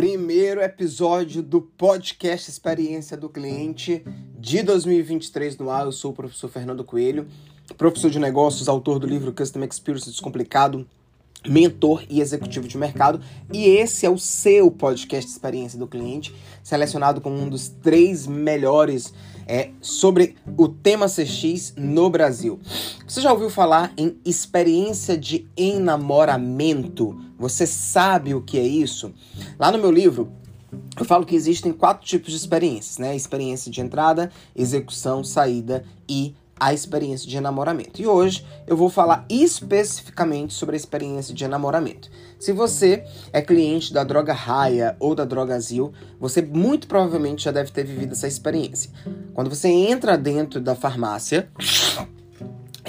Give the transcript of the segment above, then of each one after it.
primeiro episódio do podcast Experiência do Cliente de 2023 no ar. Eu sou o professor Fernando Coelho, professor de negócios, autor do livro Custom Experience Descomplicado, mentor e executivo de mercado. E esse é o seu podcast Experiência do Cliente, selecionado como um dos três melhores é, sobre o tema CX no Brasil. Você já ouviu falar em experiência de enamoramento? Você sabe o que é isso? Lá no meu livro, eu falo que existem quatro tipos de experiências, né? Experiência de entrada, execução, saída e a experiência de enamoramento. E hoje eu vou falar especificamente sobre a experiência de enamoramento. Se você é cliente da Droga Raia ou da Drogazil, você muito provavelmente já deve ter vivido essa experiência. Quando você entra dentro da farmácia,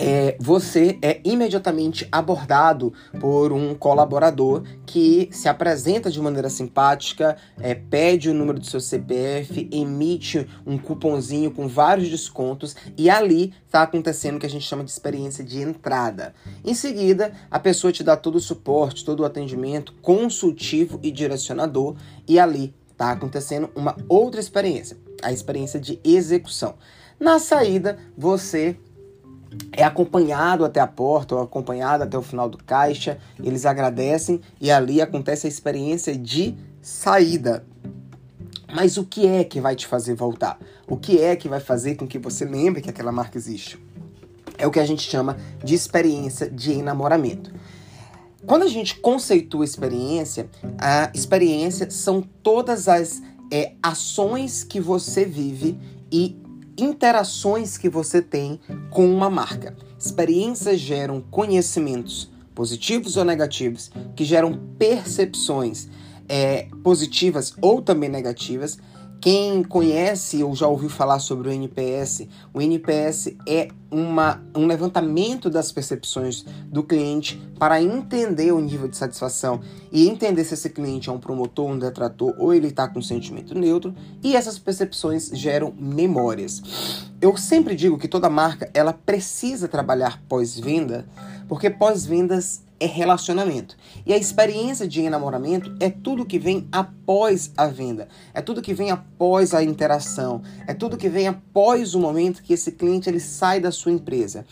é, você é imediatamente abordado por um colaborador que se apresenta de maneira simpática, é, pede o número do seu CPF, emite um cupomzinho com vários descontos e ali está acontecendo o que a gente chama de experiência de entrada. Em seguida, a pessoa te dá todo o suporte, todo o atendimento consultivo e direcionador e ali está acontecendo uma outra experiência, a experiência de execução. Na saída, você é acompanhado até a porta ou acompanhado até o final do caixa, eles agradecem e ali acontece a experiência de saída. Mas o que é que vai te fazer voltar? O que é que vai fazer com que você lembre que aquela marca existe? É o que a gente chama de experiência de enamoramento. Quando a gente conceitua experiência, a experiência são todas as é, ações que você vive e interações que você tem com uma marca. Experiências geram conhecimentos positivos ou negativos, que geram percepções é, positivas ou também negativas, quem conhece ou já ouviu falar sobre o NPS, o NPS é uma, um levantamento das percepções do cliente para entender o nível de satisfação e entender se esse cliente é um promotor, um detrator ou ele está com um sentimento neutro. E essas percepções geram memórias. Eu sempre digo que toda marca ela precisa trabalhar pós-venda, porque pós-vendas é relacionamento. E a experiência de enamoramento é tudo que vem após a venda, é tudo que vem após a interação, é tudo que vem após o momento que esse cliente ele sai da sua empresa.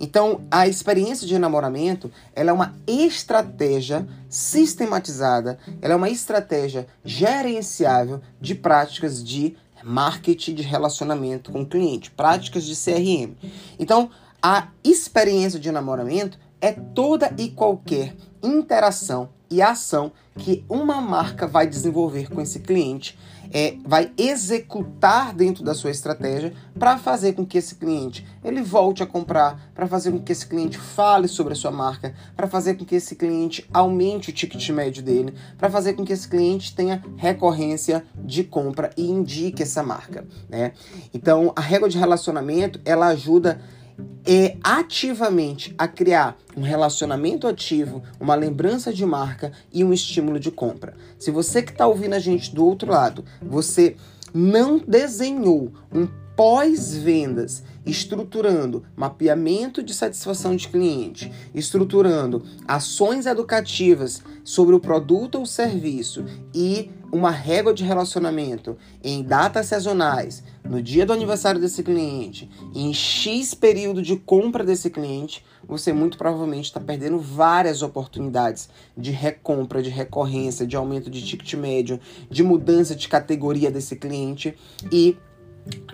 Então, a experiência de enamoramento, ela é uma estratégia sistematizada, ela é uma estratégia gerenciável de práticas de marketing de relacionamento com o cliente, práticas de CRM. Então, a experiência de namoramento é toda e qualquer interação e ação que uma marca vai desenvolver com esse cliente, é, vai executar dentro da sua estratégia para fazer com que esse cliente ele volte a comprar, para fazer com que esse cliente fale sobre a sua marca, para fazer com que esse cliente aumente o ticket médio dele, para fazer com que esse cliente tenha recorrência de compra e indique essa marca, né? Então, a régua de relacionamento, ela ajuda é ativamente a criar um relacionamento ativo, uma lembrança de marca e um estímulo de compra. Se você que está ouvindo a gente do outro lado, você não desenhou um pós-vendas, estruturando mapeamento de satisfação de cliente, estruturando ações educativas sobre o produto ou serviço e uma régua de relacionamento em datas sazonais, no dia do aniversário desse cliente, em X período de compra desse cliente, você muito provavelmente está perdendo várias oportunidades de recompra, de recorrência, de aumento de ticket médio, de mudança de categoria desse cliente e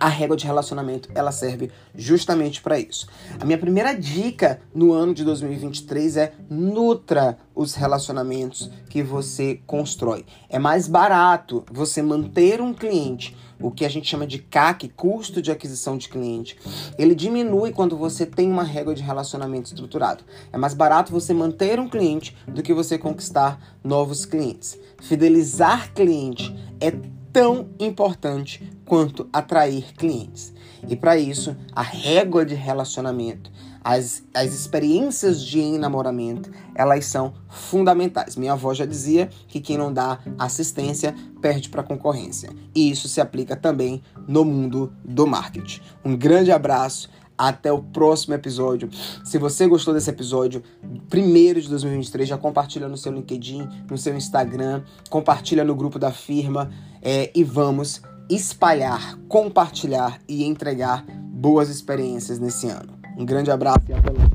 a régua de relacionamento ela serve justamente para isso. A minha primeira dica no ano de 2023 é nutra os relacionamentos que você constrói. É mais barato você manter um cliente, o que a gente chama de CAC, custo de aquisição de cliente. Ele diminui quando você tem uma régua de relacionamento estruturado. É mais barato você manter um cliente do que você conquistar novos clientes. Fidelizar cliente é tão importante quanto atrair clientes. E para isso, a régua de relacionamento, as, as experiências de enamoramento, elas são fundamentais. Minha avó já dizia que quem não dá assistência perde para a concorrência. E isso se aplica também no mundo do marketing. Um grande abraço Até o próximo episódio. Se você gostou desse episódio, primeiro de 2023, já compartilha no seu LinkedIn, no seu Instagram, compartilha no grupo da firma é, e vamos espalhar, compartilhar e entregar boas experiências nesse ano. Um grande abraço e até logo.